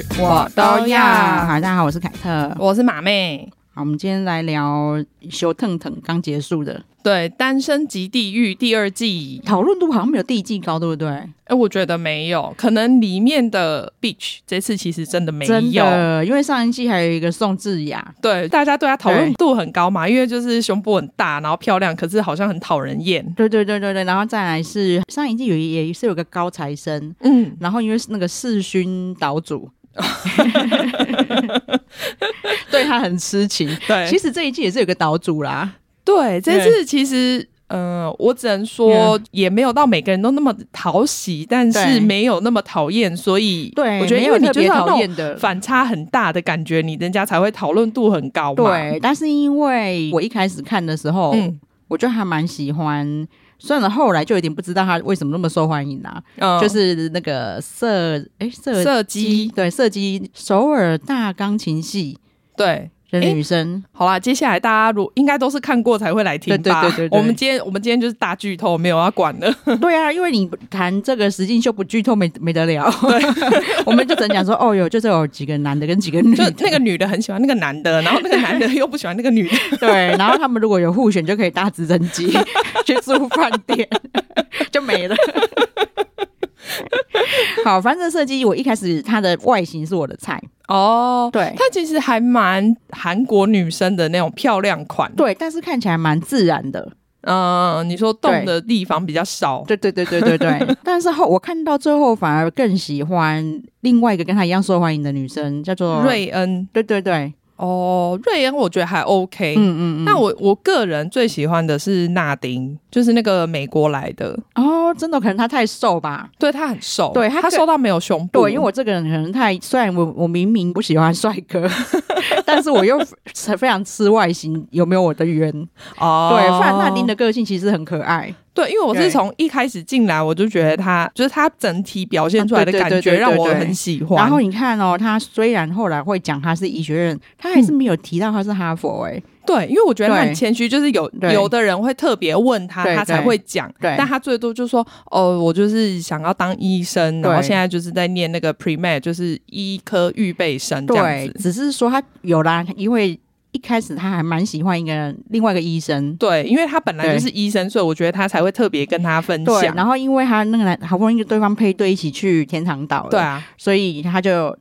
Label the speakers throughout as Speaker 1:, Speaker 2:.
Speaker 1: 事我都要。
Speaker 2: 好，大家好，我是凯特，
Speaker 1: 我是马妹。
Speaker 2: 好，我们今天来聊《修腾腾》刚结束的，
Speaker 1: 对，《单身即地狱》第二季，
Speaker 2: 讨论度好像没有第一季高，对不对？
Speaker 1: 哎，我觉得没有，可能里面的 Bitch 这次其实真的没有，
Speaker 2: 真的，因为上一季还有一个宋智雅，
Speaker 1: 对，大家对她讨论度很高嘛，因为就是胸部很大，然后漂亮，可是好像很讨人厌。
Speaker 2: 对对对对对，然后再来是上一季有也是有个高材生，
Speaker 1: 嗯，
Speaker 2: 然后因为是那个世勋岛主。对他很痴情，
Speaker 1: 对，
Speaker 2: 其实这一季也是有个岛主啦。
Speaker 1: 对，这次其实，嗯、呃，我只能说也没有到每个人都那么讨喜，但是没有那么讨厌，所以对，我觉得因为你就是讨厌的反差很大的感觉，你人家才会讨论度很高嘛。
Speaker 2: 对，但是因为我一开始看的时候，嗯，我就还蛮喜欢。算了，后来就有点不知道他为什么那么受欢迎啊。嗯、就是那个射哎射射击对射击首尔大钢琴系
Speaker 1: 对。
Speaker 2: 女生，
Speaker 1: 好啦，接下来大家如应该都是看过才会来听吧？
Speaker 2: 对对对
Speaker 1: 我们今天我们今天就是大剧透，没有要管的。
Speaker 2: 对啊，因为你谈这个实境秀不剧透没没得了。对，我们就只能讲说，哦哟，就是有几个男的跟几个女的，
Speaker 1: 就那个女的很喜欢那个男的，然后那个男的又不喜欢那个女的。
Speaker 2: 对，然后他们如果有互选，就可以搭直升机 去住饭店，就没了。好，反正设计我一开始它的外形是我的菜。
Speaker 1: 哦，对，它其实还蛮韩国女生的那种漂亮款，
Speaker 2: 对，但是看起来蛮自然的，
Speaker 1: 嗯、呃，你说动的地方比较少，
Speaker 2: 对对对对对对，但是后我看到最后反而更喜欢另外一个跟她一样受欢迎的女生，叫做
Speaker 1: 瑞恩，
Speaker 2: 对对对。
Speaker 1: 哦，瑞恩我觉得还 OK，
Speaker 2: 嗯嗯嗯。
Speaker 1: 那我我个人最喜欢的是娜丁，就是那个美国来的。
Speaker 2: 哦，真的，可能他太瘦吧？
Speaker 1: 对，他很瘦，
Speaker 2: 对他，
Speaker 1: 他瘦到没有胸部。
Speaker 2: 对，因为我这个人可能太，虽然我我明明不喜欢帅哥，但是我又非常吃外形，有没有我的缘？哦，对，不然娜丁的个性其实很可爱。
Speaker 1: 对，因为我是从一开始进来，我就觉得他就是他整体表现出来的感觉让我很喜欢。
Speaker 2: 然后你看哦，他虽然后来会讲他是医学院，他还是没有提到他是哈佛哎、欸。
Speaker 1: 对，因为我觉得他很谦虚，就是有有的人会特别问他，他才会讲。对，但他最多就说哦，我就是想要当医生，然后现在就是在念那个 pre-med，就是医科预备生这样子。
Speaker 2: 只是说他有啦，因为。一开始他还蛮喜欢一个另外一个医生，
Speaker 1: 对，因为他本来就是医生，所以我觉得他才会特别跟他分享。
Speaker 2: 然后因为他那个男好不容易对方配对一起去天堂岛了，
Speaker 1: 对啊，
Speaker 2: 所以他就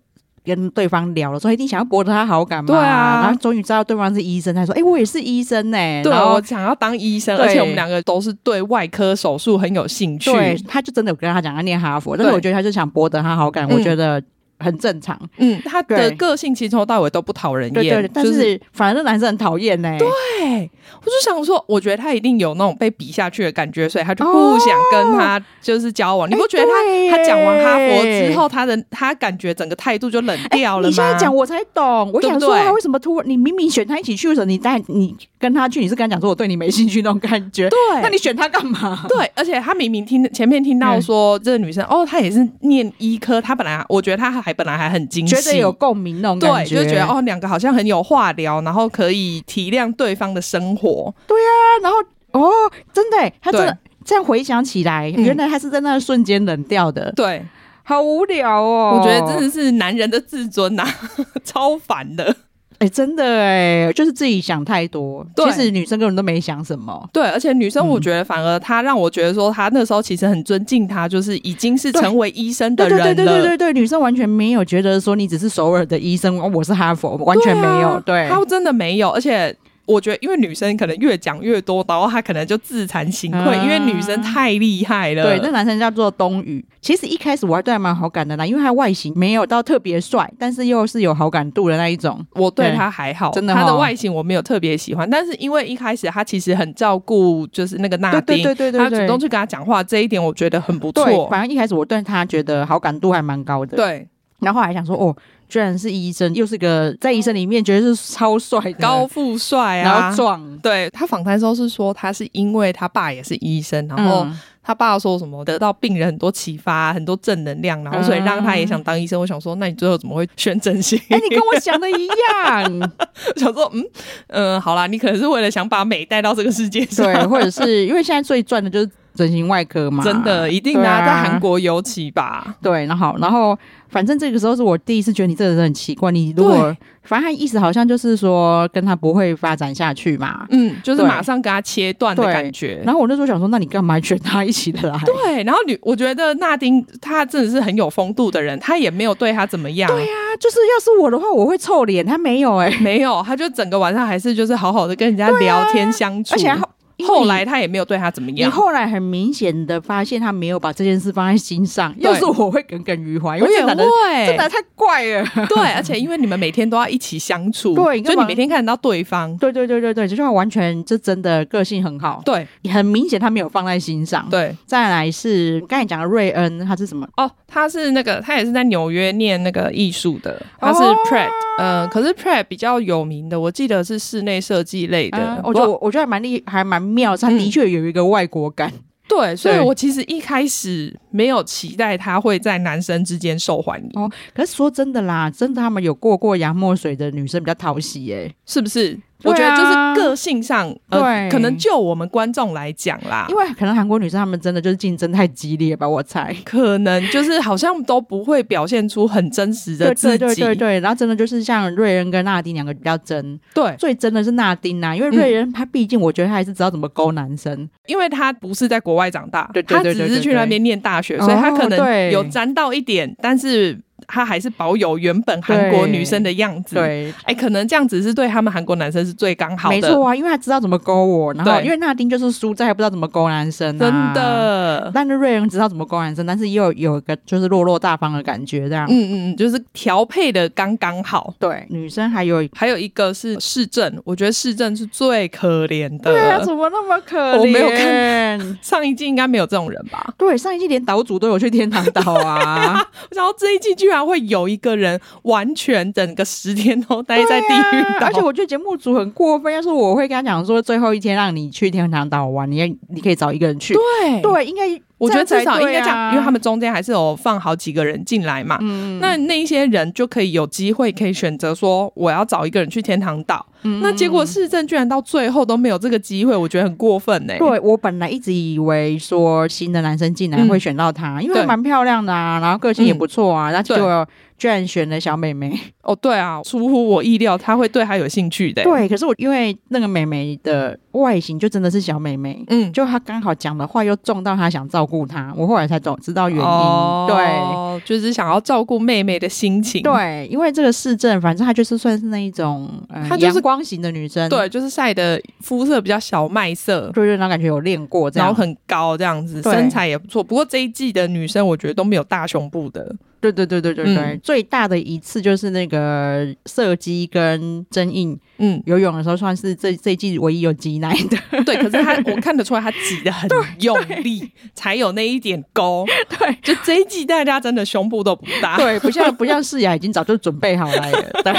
Speaker 2: 跟对方聊了，说一定想要博得他好感嘛。
Speaker 1: 对啊，
Speaker 2: 然后终于知道对方是医生，他说：“哎、欸，我也是医生呢、欸。”
Speaker 1: 对，我想要当医生，而且我们两个都是对外科手术很有兴趣。
Speaker 2: 对，他就真的有跟他讲他念哈佛，但是我觉得他就想博得他好感，我觉得。很正常，
Speaker 1: 嗯，他的个性其实从头到尾都不讨人厌，对，对，对，
Speaker 2: 但是反而那男生很讨厌呢。
Speaker 1: 对，我就想说，我觉得他一定有那种被比下去的感觉，所以他就不想跟他就是交往。哦、你不觉得他、欸、他讲完哈佛之后，他的他感觉整个态度就冷掉了吗？欸、你现在讲
Speaker 2: 我才懂，我想说他为什么突然你明明选他一起去的时候，你带你跟他去，你是跟他讲说我对你没兴趣那种感觉，对，那你选他干嘛？
Speaker 1: 对，而且他明明听前面听到说、嗯、这个女生哦，她也是念医科，她本来我觉得她还。本来还很惊喜，
Speaker 2: 觉得有共鸣那种感觉，
Speaker 1: 对，就觉得哦，两个好像很有话聊，然后可以体谅对方的生活。
Speaker 2: 对啊，然后哦，真的，他真的这样回想起来，原来他是在那瞬间冷掉的。
Speaker 1: 对，
Speaker 2: 好无聊哦，
Speaker 1: 我觉得真的是男人的自尊呐、啊，超烦的。
Speaker 2: 哎、欸，真的哎，就是自己想太多。其实女生根本都没想什么。
Speaker 1: 对，而且女生我觉得反而她让我觉得说，她那时候其实很尊敬她，就是已经是成为医生的人了。对对对对对对，女生完全没有觉得说你只是首尔的医生，我是哈佛，完全没有。对，她、啊、真的没有，而且。我觉得，因为女生可能越讲越多，然后他可能就自惭形秽、嗯，因为女生太厉害了。
Speaker 2: 对，那男生叫做冬雨。其实一开始我还对他蛮好感的啦，因为他外形没有到特别帅，但是又是有好感度的那一种。
Speaker 1: 我对他还好，真的、哦，他的外形我没有特别喜欢，但是因为一开始他其实很照顾，就是那个娜丁，对对对对，对，他主动去跟他讲话，这一点我觉得很不错。
Speaker 2: 反正一开始我对他觉得好感度还蛮高的。
Speaker 1: 对。
Speaker 2: 然后还想说，哦，居然是医生，又是个在医生里面觉得是超帅的
Speaker 1: 高富帅啊，
Speaker 2: 然后壮。
Speaker 1: 对，他访谈的时候是说，他是因为他爸也是医生，然后他爸说什么得到病人很多启发，很多正能量，然后所以让他也想当医生。嗯、我想说，那你最后怎么会选整形？
Speaker 2: 哎，你跟我想的一样。
Speaker 1: 想说，嗯嗯、呃，好啦，你可能是为了想把美带到这个世界上，
Speaker 2: 对，或者是因为现在最赚的就是。整形外科嘛，
Speaker 1: 真的一定啊，在韩国尤其吧。
Speaker 2: 对，然后然后反正这个时候是我第一次觉得你这个人很奇怪。你如果反正他意思好像就是说跟他不会发展下去嘛，
Speaker 1: 嗯，就是马上跟他切断的感觉。
Speaker 2: 然后我那时候想说，那你干嘛选他一起来？
Speaker 1: 对，然后你我觉得纳丁他真的是很有风度的人，他也没有对他怎么样。
Speaker 2: 对呀、啊，就是要是我的话，我会臭脸。他没有哎、欸，
Speaker 1: 没有，他就整个晚上还是就是好好的跟人家聊天相处，
Speaker 2: 而且还。
Speaker 1: 后来他也没有对他怎么样。
Speaker 2: 你后来很明显的发现他没有把这件事放在心上。要是我会耿耿于怀，因为这男的真的太怪了。
Speaker 1: 对，而且因为你们每天都要一起相处，对，就你每天看得到对方。
Speaker 2: 对对对对对，就像完全这真的个性很好。
Speaker 1: 对，
Speaker 2: 很明显他没有放在心上。
Speaker 1: 对，
Speaker 2: 再来是刚才讲的瑞恩，他是什么？
Speaker 1: 哦，他是那个他也是在纽约念那个艺术的，他是 Pratt，呃，可是 Pratt 比较有名的，我记得是室内设计类的。
Speaker 2: 我觉得我觉得还蛮厉，还蛮妙，他的确。有一个外国感，
Speaker 1: 对，所以我其实一开始没有期待他会在男生之间受欢迎。哦，
Speaker 2: 可是说真的啦，真的他们有过过洋墨水的女生比较讨喜耶，
Speaker 1: 是不是？我觉得就是个性上，对、呃，可能就我们观众来讲啦，
Speaker 2: 因为可能韩国女生她们真的就是竞争太激烈吧，我猜，
Speaker 1: 可能就是好像都不会表现出很真实的自己，
Speaker 2: 对对对对，然后真的就是像瑞恩跟纳丁两个比较真，对，最真的是纳丁呐，因为瑞恩他毕竟我觉得他还是知道怎么勾男生，嗯、因为他不是在国外长大，对对对对对对，他只是去那边念大学，所以他可能有沾到一点，但是。他还是保有原本韩国女生的样子，对，哎、欸，可能这样子是对他们韩国男生是最刚好的，没错啊，因为他知道怎么勾我，然后因为纳丁就是输在还不知道怎么勾男生、啊，真的。但是瑞恩知道怎么勾男生，但是又有一个就是落落大方的感觉，这样，嗯嗯，就是调配的刚刚好。对，女生还有还有一个是市政，我觉得市政是最可怜的，对啊，怎么那么可怜？我没有看 上一季，应该没有这种人吧？对，上一季连岛主都有去天堂岛啊，我想到这一季居然。会有一个人完全整个十天都待在地狱岛，而且我觉得节目组很过分。要是我会跟他讲说，最后一天让你去天堂岛玩，你你可以找一个人去。对对，应该。我觉得至少应该这样，因为他们中间还是有放好几个人进来嘛。嗯，那那一些人就可以有机会可以选择说，我要找一个人去天堂岛。嗯，那结果市政居然到最后都没有这个机会，我觉得很过分呢、欸。对，我本来一直以为说新的男生进来会选到他，嗯、因为蛮漂亮的啊，然后个性也不错啊，那、嗯、就。居然选了小美眉哦，对啊，出乎我意料，他会对她有兴趣的。对，可是我因为那个美眉的外形就真的是小美眉，嗯，就她刚好讲的话又撞到她想照顾她，我后来才懂知道原因。哦、对，就是想要照顾妹妹的心情。对，因为这个市政，反正她就是算是那一种，她、呃、就是光型的女生，对，就是晒的肤色比较小麦色，就让她感觉有练过这样，然后很高这样子，身材也不错。不过这一季的女生，我觉得都没有大胸部的。对对对对对对，嗯、最大的一次就是那个射击跟真印，嗯，游泳的时候算是这这一季唯一有挤奶的。对，可是他我看得出来他挤的很 用力，才有那一点勾。对，就这一季大家真的胸部都不大，对，不像不像世雅已经早就准备好来了。对，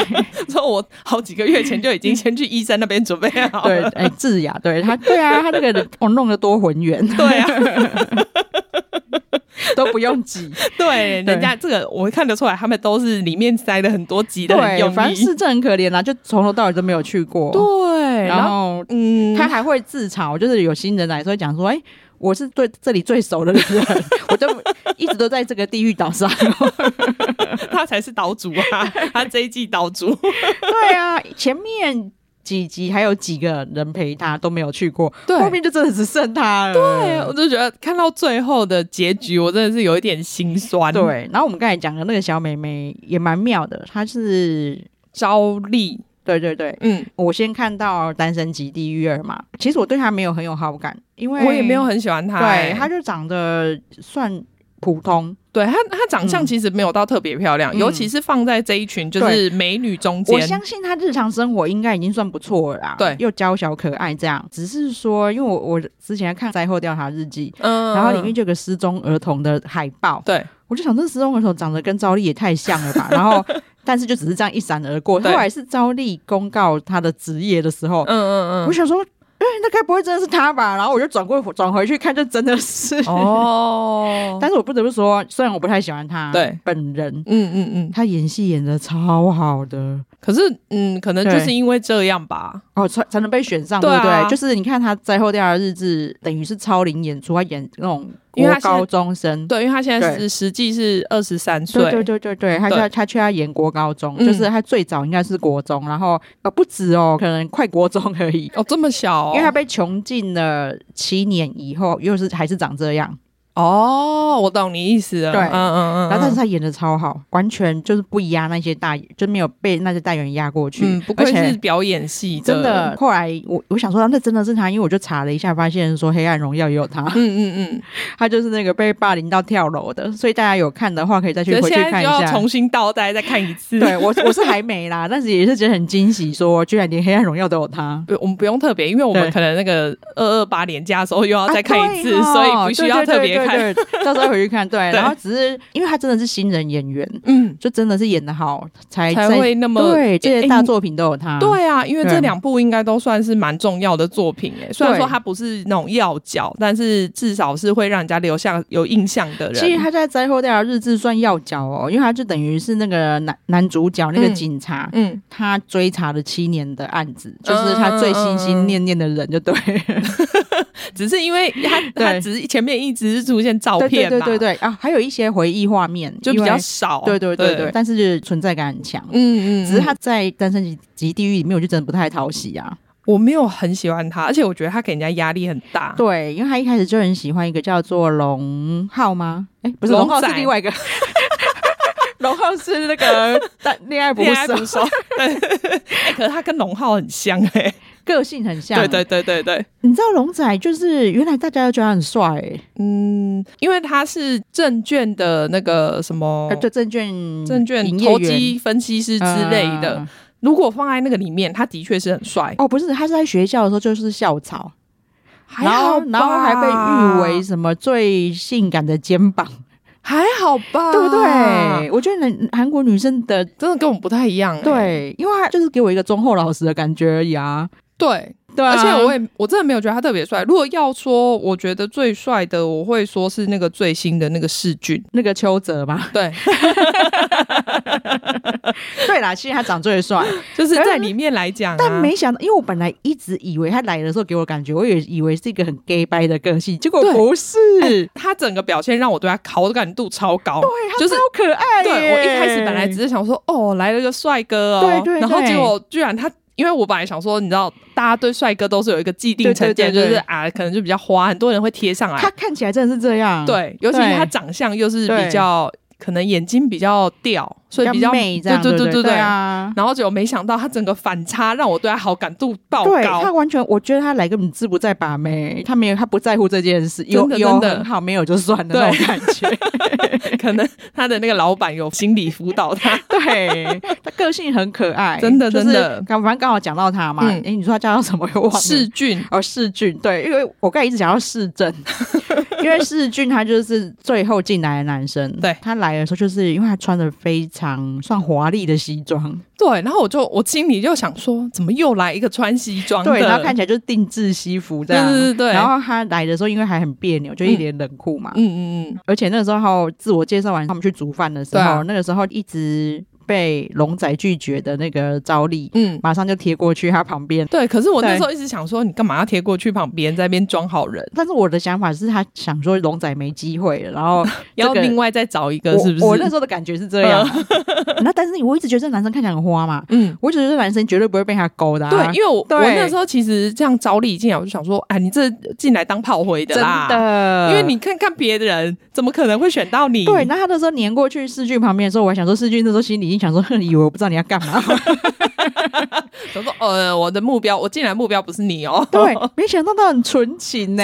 Speaker 2: 说我好几个月前就已经先去医生那边准备好了。对，哎，智雅，对他，对啊，他那个我弄得多浑圆。对啊。都不用挤，对，人家这个我看得出来，他们都是里面塞了很多挤的很用力，反正市政很可怜啦，就从头到尾都没有去过。对，然后嗯，他还会自嘲，就是有新人来说讲说，哎、欸，我是对这里最熟的人，我就一直都在这个地狱岛上，他才是岛主啊，他这一季岛主。对啊，前面。几集还有几个人陪他都没有去过，对，后面就真的只剩他了。对，我就觉得看到最后的结局，我真的是有一点心酸。对，然后我们刚才讲的那个小妹妹也蛮妙的，她是招丽。对对对，嗯，我先看到《单身即地狱二》嘛，其实我对她没有很有好感，因为我也没有很喜欢她。对，她就长得算普通。对她，她长相其实没有到特别漂亮，嗯，尤其是放在这一群就是美女中间。我相信她日常生活应该已经算不错了啦。对，又娇小可爱这样。只是说，因为我我之前看《灾后调查日记》，嗯，然后里面就有个失踪儿童的海报，对，我就想这失踪儿童长得跟赵丽也太像了吧。然后，但是就只是这样一闪而过。后来是招丽公告她的职业的时候，嗯嗯嗯，我想说。对，那该不会真的是他吧？然后我就转过转回去看，就真的是哦。但是我不得不说，虽然我不太喜欢他，对本人，嗯嗯嗯，他演戏演的超好的。
Speaker 1: 可是，嗯，可能就是因为这样吧，
Speaker 2: 哦，才才能被选上，对不对？对？就是你看他灾后调的日志，等于是超龄演出，他演那种国高中生，
Speaker 1: 对，因为他现在是实际是二十三岁，
Speaker 2: 对对对对，他他他却要演国高中，就是他最早应该是国中，然后呃不止哦，可能快国中而已，
Speaker 1: 哦这么小，哦，
Speaker 2: 因为他被囚禁了七年以后，又是还是长这样。
Speaker 1: 哦，我懂你意思了。
Speaker 2: 对，嗯嗯嗯。然后，但是他演的超好，完全就是不压那些大，就没有被那些大演员压过去。
Speaker 1: 嗯，不愧是表演系的。
Speaker 2: 真的，后来我我想说，那真的是他，因为我就查了一下，发现说《黑暗荣耀》也有他。嗯嗯嗯，他就是那个被霸凌到跳楼的，所以大家有看的话，可以再去回去看一下，
Speaker 1: 重新倒带再看一次。
Speaker 2: 对我我是还没啦，但是也是觉得很惊喜，说居然连《黑暗荣耀》都有他。
Speaker 1: 我们不用特别，因为我们可能那个二二八年假的时候又要再看一次，所以不需要特别看。
Speaker 2: 到时候。回去看，对，然后只是因为他真的是新人演员，嗯，就真的是演的好，才
Speaker 1: 才会那么
Speaker 2: 对这些大作品都有他。
Speaker 1: 对啊，因为这两部应该都算是蛮重要的作品诶。虽然说他不是那种要角，但是至少是会让人家留下有印象的人。
Speaker 2: 其实他在灾后调查日志算要角哦，因为他就等于是那个男男主角那个警察，嗯，他追查了七年的案子，就是他最心心念念的人，就对。
Speaker 1: 只是因为他 他只是前面一直是出现照片。
Speaker 2: 对对对啊，还有一些回忆画面
Speaker 1: 就比较少，
Speaker 2: 对对对对，但是就是存在感很强。嗯嗯，只是他在《单身级级地狱》里面，我就真的不太讨喜啊。
Speaker 1: 我没有很喜欢他，而且我觉得他给人家压力很大。
Speaker 2: 对，因为他一开始就很喜欢一个叫做龙浩吗？哎、欸，不是龙浩，是另外一个。龙浩是那个恋爱捕手。
Speaker 1: 对，哎、欸，可是他跟龙浩很像哎、欸。
Speaker 2: 个性很像，
Speaker 1: 对对对对对。
Speaker 2: 你知道龙仔就是原来大家都觉得他很帅、欸，
Speaker 1: 嗯，因为他是证券的那个什么，
Speaker 2: 就证券
Speaker 1: 证券投机分析师之类的、嗯。如果放在那个里面，他的确是很帅。
Speaker 2: 哦，不是，他是在学校的时候就是校草，然后然后还被誉为什么最性感的肩膀，
Speaker 1: 还好吧？
Speaker 2: 对不对？我觉得韩国女生的
Speaker 1: 真的跟我们不太一样、欸，
Speaker 2: 对，因为他就是给我一个忠厚老实的感觉而已啊。
Speaker 1: 对，对、啊，而且我也我真的没有觉得他特别帅。如果要说，我觉得最帅的，我会说是那个最新的那个世俊，
Speaker 2: 那个邱泽吧。
Speaker 1: 对，
Speaker 2: 对啦，其实他长最帅，
Speaker 1: 就是在里面来讲、啊。
Speaker 2: 但没想到，因为我本来一直以为他来的时候给我感觉，我也以为是一个很 gay 掰的个性，结果不是。欸、他
Speaker 1: 整个表现让我对他好感度超高，
Speaker 2: 对，就是好可爱。
Speaker 1: 对，我一开始本来只是想说，哦，来了个帅哥哦，对对对，然后结果居然他。因为我本来想说，你知道，大家对帅哥都是有一个既定成见，就是啊，可能就比较花，很多人会贴上来。
Speaker 2: 他看起来真的是这样，
Speaker 1: 对，尤其是他长相又是比较，可能眼睛比较吊。所以比较美，这样对对对对对啊！然后结果没想到他整个反差让我对他好感度爆高。对，
Speaker 2: 他完全，我觉得他来根本志不在把妹，他没有，他不在乎这件事，有有很好，没有就算了那种感觉。
Speaker 1: 可能他的那个老板有心理辅导他，
Speaker 2: 对，他个性很可爱，
Speaker 1: 真的真的。
Speaker 2: 刚反正刚好讲到他嘛，哎、嗯，你说他叫什么？我忘了。
Speaker 1: 世俊
Speaker 2: 哦，世俊，对，因为我刚才一直讲到世正，因为世俊他就是最后进来的男生，对，他来的时候就是因为他穿的非常算华丽的西装，
Speaker 1: 对，然后我就我心里就想说，怎么又来一个穿西装？
Speaker 2: 对，然后看起来就是定制西服这样，对对对。然后他来的时候，因为还很别扭，就一脸冷酷嘛，嗯嗯嗯。而且那个时候自我介绍完，他们去煮饭的时候，啊、那个时候一直。被龙仔拒绝的那个招丽，嗯，马上就贴过去他旁边。
Speaker 1: 对，可是我那时候一直想说，你干嘛要贴过去旁边，在那边装好人？
Speaker 2: 但是我的想法是他想说龙仔没机会了，然后、这个、
Speaker 1: 要另外再找一个，是不是？
Speaker 2: 我，我那时候的感觉是这样。那但是我一直觉得这男生看起来很花嘛，嗯，我觉得这男生绝对不会被他勾的、啊。
Speaker 1: 对，因为我我那时候其实这样招丽进来，我就想说，哎，你这进来当炮灰的啦，真的。因为你看看别的人，怎么可能会选到你？
Speaker 2: 对，那他那时候粘过去世俊旁边的时候，我还想说，世俊那时候心里已经想说，哼，以为我。不知道你要干嘛？
Speaker 1: 他说：“呃，我的目标，我进来目标不是你哦。”
Speaker 2: 对，没想到他很纯情呢，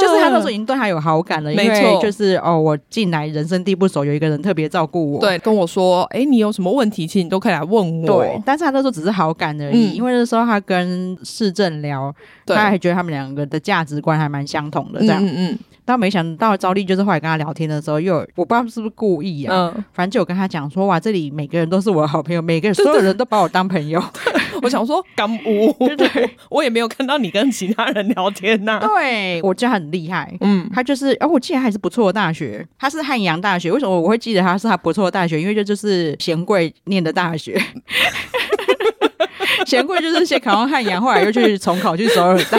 Speaker 2: 就是他那时候已经对他有好感了。没错，就是哦，我进来人生地不熟，有一个人特别照顾我，
Speaker 1: 对，跟我说：“哎，你有什么问题，其实你都可以来问我。”
Speaker 2: 对，但是他那时候只是好感而已，嗯、因为那时候他跟市政聊，他还觉得他们两个的价值观还蛮相同的，这样。嗯嗯。但没想到招丽就是后来跟他聊天的时候，又我不知道是不是故意啊，嗯，反正就有跟他讲说，哇，这里每个人都是我的好朋友，每个人所有人都把我当朋友。
Speaker 1: 我想说，干乌，对对对，我也没有看到你跟其他人聊天呐、啊。
Speaker 2: 对，我觉得很厉害，嗯，他就是，哦，我记得还是不错的大学，他是汉阳大学。为什么我会记得他是他不错的大学？因为这就是贤贵念的大学。贤贵就是先考上汉阳，后来又去重考去首尔大。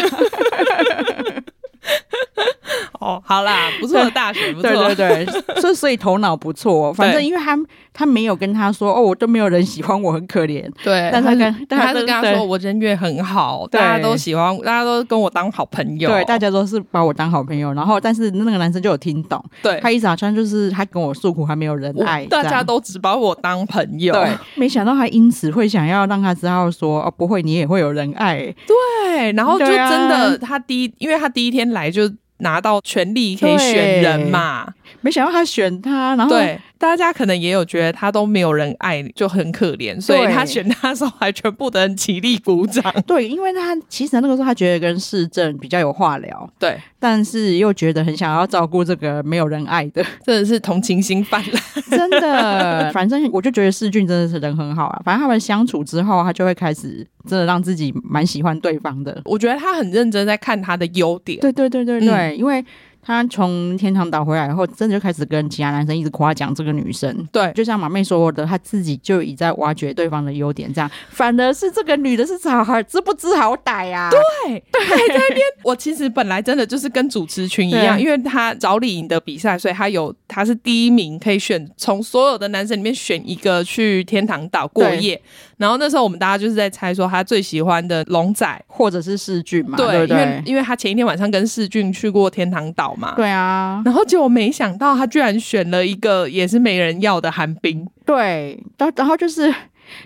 Speaker 1: 哦，好啦，不错的大学，不错，
Speaker 2: 对 对对，所以所以头脑不错。反正因为他他没有跟他说，哦，我都没有人喜欢我，很可怜。
Speaker 1: 对，但他跟但他是跟他说，我人缘很好，大家都喜欢，大家都跟我当好朋友。
Speaker 2: 对，大家都是把我当好朋友。然后，但是那个男生就有听懂，
Speaker 1: 对
Speaker 2: 他意思好像就是他跟我诉苦，还没有人爱，
Speaker 1: 大家都只把我当朋友。
Speaker 2: 对，没想到他因此会想要让他知道说，哦，不会，你也会有人爱。
Speaker 1: 对，然后就真的，他第一，因为他第一天来就。拿到权力可以选人嘛？
Speaker 2: 没想到他选他，然后
Speaker 1: 对。大家可能也有觉得他都没有人爱，就很可怜，所以他选他的时候还全部的人起立鼓掌。
Speaker 2: 对，因为他其实那个时候他觉得跟市政比较有话聊，
Speaker 1: 对，
Speaker 2: 但是又觉得很想要照顾这个没有人爱的，
Speaker 1: 真的是同情心泛滥。
Speaker 2: 真的，反正我就觉得世俊真的是人很好啊。反正他们相处之后，他就会开始真的让自己蛮喜欢对方的。
Speaker 1: 我觉得他很认真在看他的优点。
Speaker 2: 对对对对对，嗯、因为。他从天堂岛回来以后，真的就开始跟其他男生一直夸奖这个女生。
Speaker 1: 对，
Speaker 2: 就像马妹说的，他自己就已在挖掘对方的优点，这样反而是这个女的是好好知不知好歹呀、啊？
Speaker 1: 对对，在那边，我其实本来真的就是跟主持群一样，因为他找李莹的比赛，所以他有他是第一名，可以选从所有的男生里面选一个去天堂岛过夜。然后那时候我们大家就是在猜说他最喜欢的龙仔。
Speaker 2: 或者是世俊嘛，
Speaker 1: 对，
Speaker 2: 对对，
Speaker 1: 因为因为他前一天晚上跟世俊去过天堂岛嘛，
Speaker 2: 对啊，
Speaker 1: 然后结果没想到他居然选了一个也是没人要的寒冰，
Speaker 2: 对，然然后就是。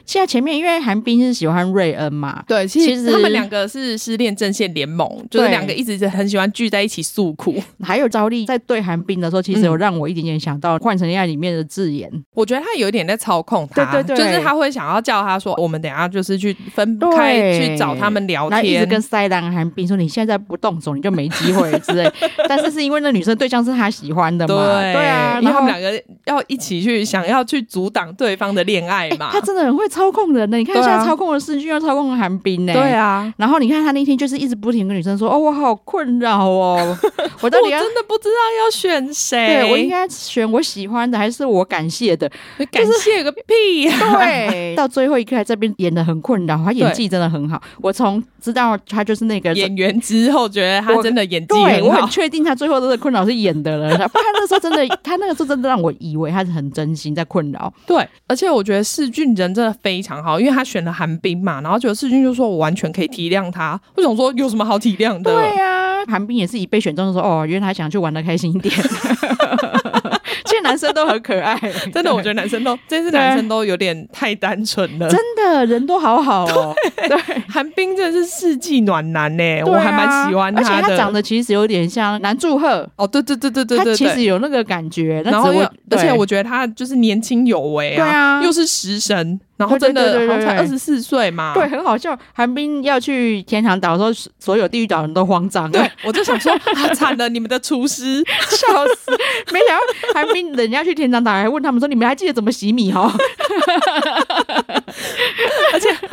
Speaker 2: 现在前面因为韩冰是喜欢瑞恩嘛，
Speaker 1: 对，其实他们两个是失恋阵线联盟，就是两个一直很喜欢聚在一起诉苦。
Speaker 2: 还有赵丽在对韩冰的时候，其实有让我一点点想到《换成恋爱》里面的字眼，
Speaker 1: 我觉得他有一点在操控他，
Speaker 2: 对对对，
Speaker 1: 就是他会想要叫他说，我们等下就是去分开去找他们聊天，
Speaker 2: 一直跟塞兰韩冰说，你现在不动手你就没机会之类。但是是因为那女生对象是他喜欢的嘛，对，对啊，
Speaker 1: 然后他们两个要一起去想要去阻挡对方的恋爱嘛，
Speaker 2: 他真的很会操控人的。你看现在操控了世俊，又操控了韩冰呢。
Speaker 1: 对啊，
Speaker 2: 然后你看他那天就是一直不停跟女生说：“哦，我好困扰哦，
Speaker 1: 我到底要真的不知道要选谁？
Speaker 2: 对，我应该选我喜欢的，还是我感谢的？
Speaker 1: 感谢个屁啊！
Speaker 2: 对，到最后一刻还在这边演的很困扰，他演技真的很好。我从知道他就是那个
Speaker 1: 演员之后，觉得他真的演技很好。
Speaker 2: 对，我很确定他最后都是困扰是演的了。不然他那时候真的，他那个时候真的让我以为他是很真心在困扰。
Speaker 1: 对，而且我觉得世俊人真的非常好。因为他选了韩冰嘛，然后觉得世俊就说：“我完全可以体谅他。”我想说有什么好体谅的？
Speaker 2: 对呀、啊，韩冰也是一被选中的时候，哦，原来他想去玩的开心一点。其实男生都很可爱，
Speaker 1: 真的，我觉得男生都这次男生都有点太单纯了，
Speaker 2: 真的人都好好哦。对，
Speaker 1: 韩冰真的是世纪暖男呢，啊、我还蛮喜欢他的，
Speaker 2: 而且他长得其实有点像南柱赫
Speaker 1: 哦，对对对对对对，他
Speaker 2: 其实有那个感觉。
Speaker 1: 然后，而且我觉得他就是年轻有为啊，对啊，又是食神。然后真的好像才二十四岁嘛，
Speaker 2: 对，很好笑。韩冰要去天堂岛的时候，所有地狱岛人都慌张。
Speaker 1: 对，我就想说，啊，惨了，你们的厨师，
Speaker 2: 笑死！没想到韩冰人家去天堂岛还问他们说，你们还记得怎么洗米哈？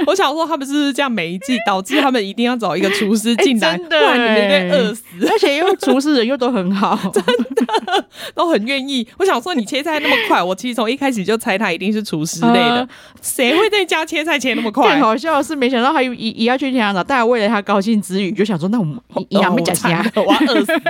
Speaker 1: 我想说，他们是不是这样每一季导致他们一定要找一个厨师进来，不然你们会饿死。
Speaker 2: 而且因为厨师人又都很好，
Speaker 1: 真的都很愿意。我想说，你切菜那么快，我其实从一开始就猜他一定是厨师类的。谁会在家切菜切那么快？
Speaker 2: 更好笑的是，没想到他也也要去天堂岛，大家为了他高兴之余，就想说：“那我们一样没讲呀，
Speaker 1: 我要饿死。”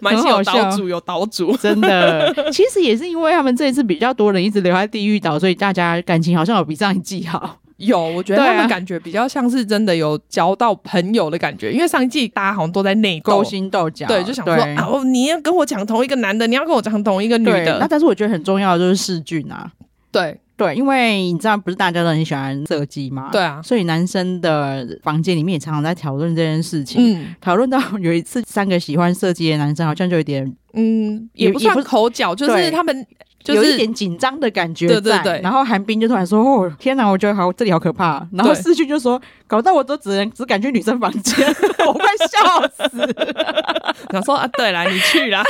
Speaker 1: 蛮有岛主，有岛主，
Speaker 2: 真的。其实也是因为他们这一次比较多人一直留在地狱岛，所以大家感情好像有比上一季好。
Speaker 1: 有，我觉得他们感觉比较像是真的有交到朋友的感觉，因为上一季大家好像都在内
Speaker 2: 勾心斗角，
Speaker 1: 对，就想说啊，哦，你要跟我讲同一个男的，你要跟我讲同一个女的。
Speaker 2: 那但是我觉得很重要的就是世俊啊，
Speaker 1: 对。
Speaker 2: 对，因为你知道，不是大家都很喜欢射击吗？
Speaker 1: 对啊，
Speaker 2: 所以男生的房间里面也常常在讨论这件事情。嗯，讨论到有一次，三个喜欢射击的男生好像就有点，
Speaker 1: 嗯，也不算口角，就是他们
Speaker 2: 就是、有一点紧张的感觉在。对对对。然后韩冰就突然说：“哦，天哪，我觉得好，这里好可怕。”然后 世俊就说：“搞到我都只能只敢去女生房间，我快笑死了。”
Speaker 1: 想说啊，对啦，你去啦。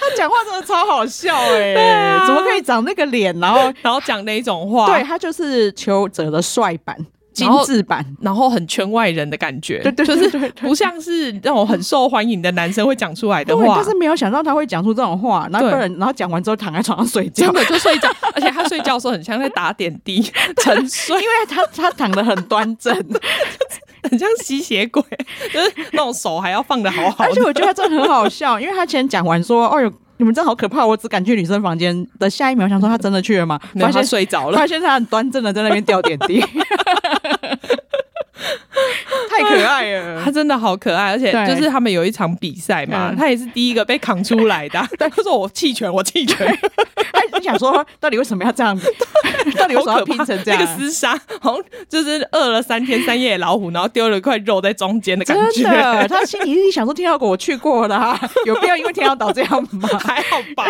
Speaker 2: 他讲话真的超好笑哎、欸啊，怎么可以长那个脸，然后
Speaker 1: 然后讲那种话？
Speaker 2: 对，他就是邱泽的帅版。精致版，
Speaker 1: 然后很圈外人的感觉，对对，就是不像是那种很受欢迎的男生会讲出来的话。
Speaker 2: 但是没有想到他会讲出这种话，然后然后讲完之后躺在床上睡觉，
Speaker 1: 真的就睡觉，而且他睡觉的时候很像在打点滴 沉睡，
Speaker 2: 因为他他躺得很端正，
Speaker 1: 很像吸血鬼，就是那种手还要放的好好。
Speaker 2: 而且我觉得他真的很好笑，因为他前讲完说：“哦哟。”你们真好可怕！我只敢去女生房间的下一秒，想说他真的去了吗？
Speaker 1: 发现睡着了，
Speaker 2: 发现他很端正的在那边吊点滴，太可爱了。
Speaker 1: 他真的好可爱，而且就是他们有一场比赛嘛，他也是第一个被扛出来的。对，他说我弃权，我弃权。
Speaker 2: 他想说，到底为什么要这样子？到底为什么要拼成这样？
Speaker 1: 那个厮杀，好像就是饿了三天三夜的老虎，然后丢了一块肉在中间的感觉。
Speaker 2: 真的，他心里一直想说，天耀国我去过了，有必要因为天耀岛这样吗？
Speaker 1: 还好吧，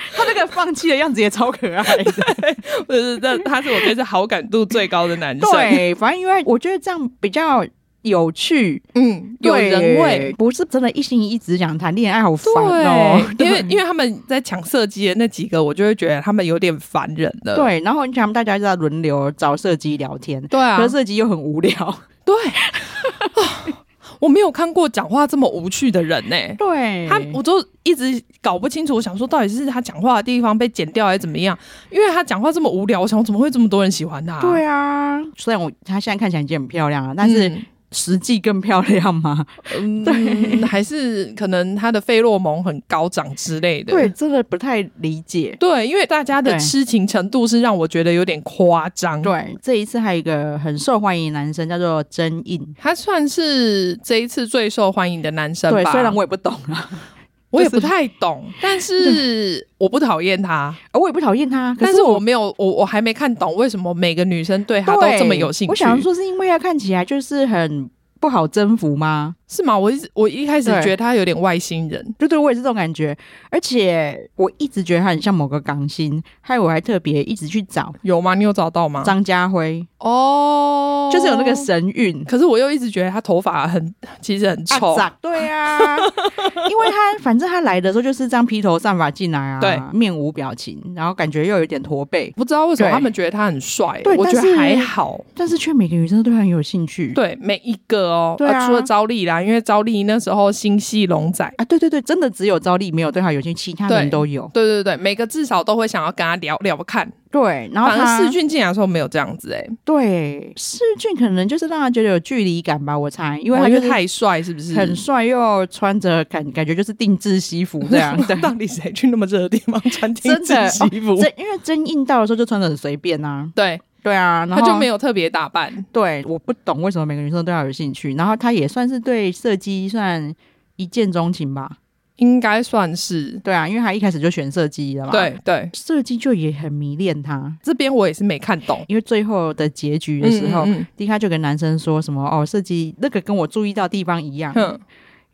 Speaker 2: 他那个放弃的样子也超可爱的，
Speaker 1: 不是？这他是我觉得是好感度最高的男生。
Speaker 2: 对，反正因为我觉得这样比较有趣，
Speaker 1: 嗯，有人味，
Speaker 2: 不是真的一心一直想谈恋爱好烦哦。
Speaker 1: 因为因为他们在抢射击的那几个，我就会觉得他们有点烦人了。
Speaker 2: 对，然后你想大家就在轮流找射击聊天，
Speaker 1: 对啊，
Speaker 2: 可是射击又很无聊，
Speaker 1: 对。我没有看过讲话这么无趣的人呢、欸。
Speaker 2: 对
Speaker 1: 他，我就一直搞不清楚，我想说到底是他讲话的地方被剪掉还是怎么样？因为他讲话这么无聊，我想怎么会这么多人喜欢他？
Speaker 2: 对啊，虽然我他现在看起来已经很漂亮了，但是。嗯实际更漂亮吗？
Speaker 1: 嗯，对，还是可能他的费洛蒙很高涨之类的。
Speaker 2: 对，真的不太理解。
Speaker 1: 对，因为大家的痴情程度是让我觉得有点夸张。
Speaker 2: 对，这一次还有一个很受欢迎的男生叫做真印，
Speaker 1: 他算是这一次最受欢迎的男生吧。
Speaker 2: 对，虽然我也不懂啊。
Speaker 1: 我也不太懂，但是我不讨厌他，
Speaker 2: 我也不讨厌他。
Speaker 1: 但是我没有，我我还没看懂为什么每个女生对他都这么有兴趣。
Speaker 2: 我想说，是因为他看起来就是很。不好征服吗？
Speaker 1: 是吗？我一直我一开始觉得他有点外星人，
Speaker 2: 对对，我也是这种感觉。而且我一直觉得他很像某个港星，还有我还特别一直去找，
Speaker 1: 有吗？你有找到吗？
Speaker 2: 张家辉
Speaker 1: 哦，
Speaker 2: 就是有那个神韵。
Speaker 1: 可是我又一直觉得他头发很，其实很丑。
Speaker 2: 啊对啊，因为他反正他来的时候就是这样披头散发进来啊，对，面无表情，然后感觉又有点驼背，
Speaker 1: 不知道为什么他们觉得他很帅。对，我觉得还好，
Speaker 2: 但是却每个女生都对他很有兴趣。
Speaker 1: 对，每一个哦，对啊，除了招丽啦。因为昭丽那时候心系龙仔
Speaker 2: 啊，对对对，真的只有昭丽没有对他有兴趣，其他人都有。
Speaker 1: 对对对，每个至少都会想要跟他聊聊看。
Speaker 2: 对，然后他
Speaker 1: 世俊进来的时候没有这样子哎、欸。
Speaker 2: 对，世俊可能就是让他觉得有距离感吧，我猜，因为他就
Speaker 1: 太帅，是不是？
Speaker 2: 很帅又穿着感感觉就是定制西服这样。对，
Speaker 1: 到底谁去那么热的地方穿定制西服？
Speaker 2: 真、哦、因为真印到的时候就穿的很随便啊。
Speaker 1: 对。
Speaker 2: 对啊，然后
Speaker 1: 他就没有特别打扮。
Speaker 2: 对，我不懂为什么每个女生都对他有兴趣。然后他也算是对射击算一见钟情吧，
Speaker 1: 应该算是。
Speaker 2: 对啊，因为他一开始就选射击了嘛。
Speaker 1: 对对，
Speaker 2: 射击就也很迷恋他。
Speaker 1: 这边我也是没看懂，
Speaker 2: 因为最后的结局的时候，嗯嗯嗯迪卡就跟男生说什么哦，射击那个跟我注意到地方一样。嗯，